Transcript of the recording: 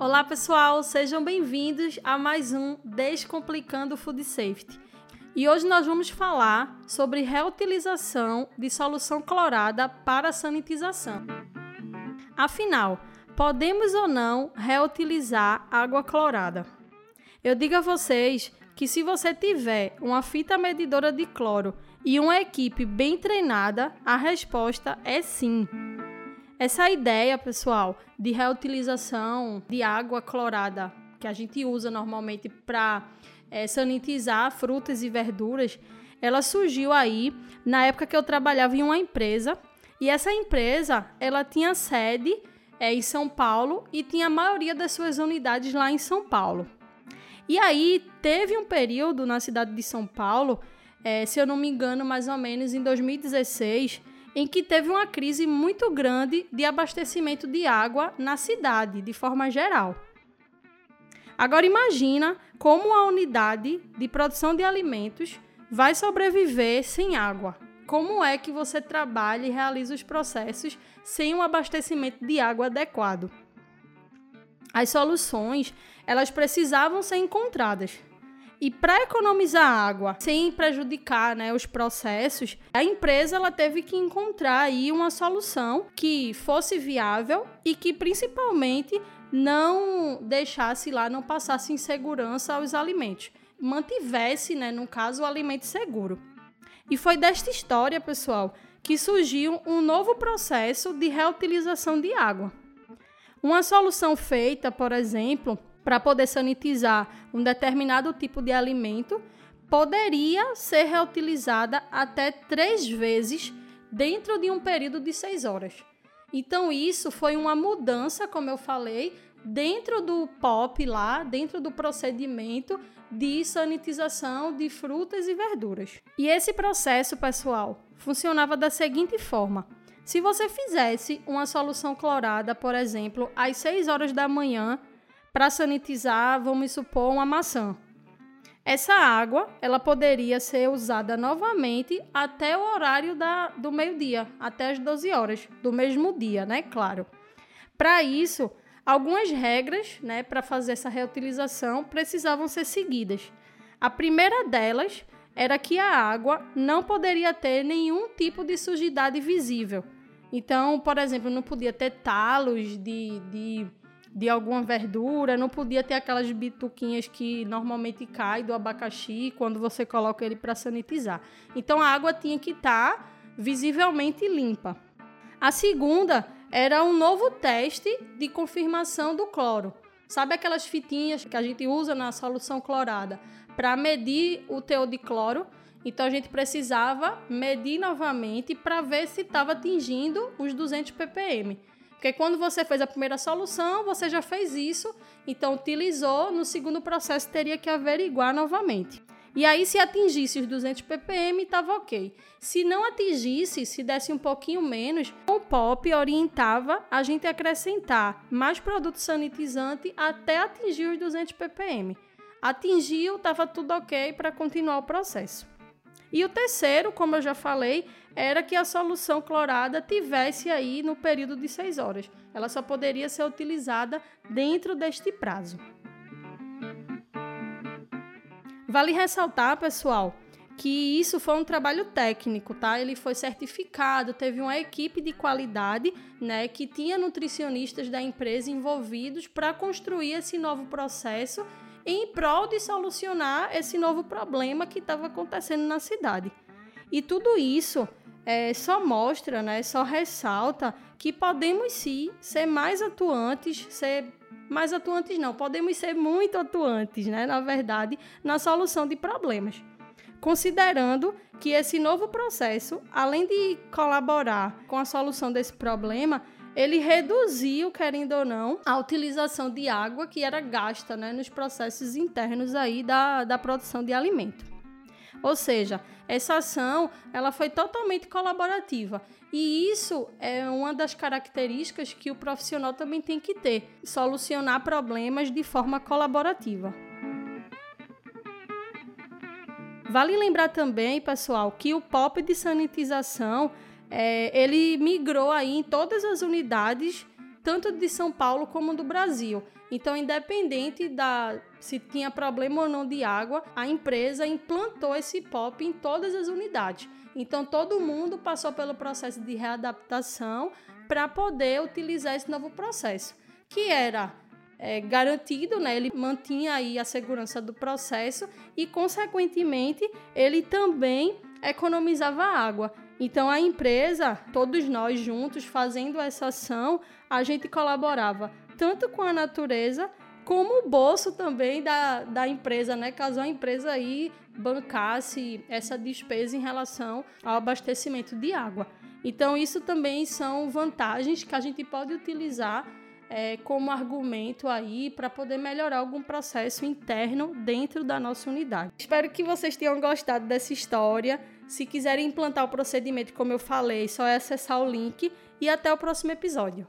Olá, pessoal, sejam bem-vindos a mais um Descomplicando Food Safety. E hoje nós vamos falar sobre reutilização de solução clorada para sanitização. Afinal, podemos ou não reutilizar água clorada? Eu digo a vocês que se você tiver uma fita medidora de cloro e uma equipe bem treinada, a resposta é sim. Essa ideia, pessoal, de reutilização de água clorada que a gente usa normalmente para é, sanitizar frutas e verduras, ela surgiu aí na época que eu trabalhava em uma empresa e essa empresa ela tinha sede é, em São Paulo e tinha a maioria das suas unidades lá em São Paulo. E aí teve um período na cidade de São Paulo, é, se eu não me engano, mais ou menos em 2016 em que teve uma crise muito grande de abastecimento de água na cidade, de forma geral. Agora imagina como a unidade de produção de alimentos vai sobreviver sem água. Como é que você trabalha e realiza os processos sem um abastecimento de água adequado? As soluções, elas precisavam ser encontradas. E para economizar água, sem prejudicar né, os processos, a empresa ela teve que encontrar aí uma solução que fosse viável e que principalmente não deixasse lá, não passasse insegurança aos alimentos. Mantivesse, né, no caso, o alimento seguro. E foi desta história, pessoal, que surgiu um novo processo de reutilização de água. Uma solução feita, por exemplo, para poder sanitizar um determinado tipo de alimento poderia ser reutilizada até três vezes dentro de um período de seis horas. Então, isso foi uma mudança, como eu falei, dentro do POP lá, dentro do procedimento de sanitização de frutas e verduras. E esse processo, pessoal, funcionava da seguinte forma: se você fizesse uma solução clorada, por exemplo, às 6 horas da manhã para sanitizar, vamos supor, uma maçã. Essa água, ela poderia ser usada novamente até o horário da, do meio-dia, até as 12 horas do mesmo dia, né? Claro. Para isso, algumas regras, né, para fazer essa reutilização precisavam ser seguidas. A primeira delas era que a água não poderia ter nenhum tipo de sujidade visível. Então, por exemplo, não podia ter talos de, de de alguma verdura, não podia ter aquelas bituquinhas que normalmente cai do abacaxi quando você coloca ele para sanitizar. Então a água tinha que estar tá visivelmente limpa. A segunda era um novo teste de confirmação do cloro. Sabe aquelas fitinhas que a gente usa na solução clorada para medir o teor de cloro? Então a gente precisava medir novamente para ver se estava atingindo os 200 ppm. Porque quando você fez a primeira solução, você já fez isso, então utilizou, no segundo processo teria que averiguar novamente. E aí, se atingisse os 200 ppm, estava ok. Se não atingisse, se desse um pouquinho menos, o POP orientava a gente acrescentar mais produto sanitizante até atingir os 200 ppm. Atingiu, estava tudo ok para continuar o processo. E o terceiro, como eu já falei, era que a solução clorada tivesse aí no período de 6 horas. Ela só poderia ser utilizada dentro deste prazo. Vale ressaltar, pessoal, que isso foi um trabalho técnico, tá? Ele foi certificado, teve uma equipe de qualidade, né, que tinha nutricionistas da empresa envolvidos para construir esse novo processo em prol de solucionar esse novo problema que estava acontecendo na cidade. E tudo isso é, só mostra, né, só ressalta que podemos sim ser mais atuantes, ser mais atuantes não, podemos ser muito atuantes, né, na verdade, na solução de problemas. Considerando que esse novo processo, além de colaborar com a solução desse problema, ele reduziu, querendo ou não, a utilização de água que era gasta né, nos processos internos aí da, da produção de alimento. Ou seja, essa ação ela foi totalmente colaborativa. E isso é uma das características que o profissional também tem que ter: solucionar problemas de forma colaborativa. Vale lembrar também, pessoal, que o POP de sanitização é, ele migrou aí em todas as unidades, tanto de São Paulo como do Brasil. Então, independente da se tinha problema ou não de água, a empresa implantou esse POP em todas as unidades. Então, todo mundo passou pelo processo de readaptação para poder utilizar esse novo processo, que era é, garantido, né? Ele mantinha aí a segurança do processo e, consequentemente, ele também economizava água. Então, a empresa, todos nós juntos fazendo essa ação, a gente colaborava tanto com a natureza como o bolso também da, da empresa, né? Caso a empresa aí bancasse essa despesa em relação ao abastecimento de água. Então, isso também são vantagens que a gente pode utilizar é, como argumento aí para poder melhorar algum processo interno dentro da nossa unidade. Espero que vocês tenham gostado dessa história. Se quiserem implantar o procedimento, como eu falei, só é acessar o link e até o próximo episódio.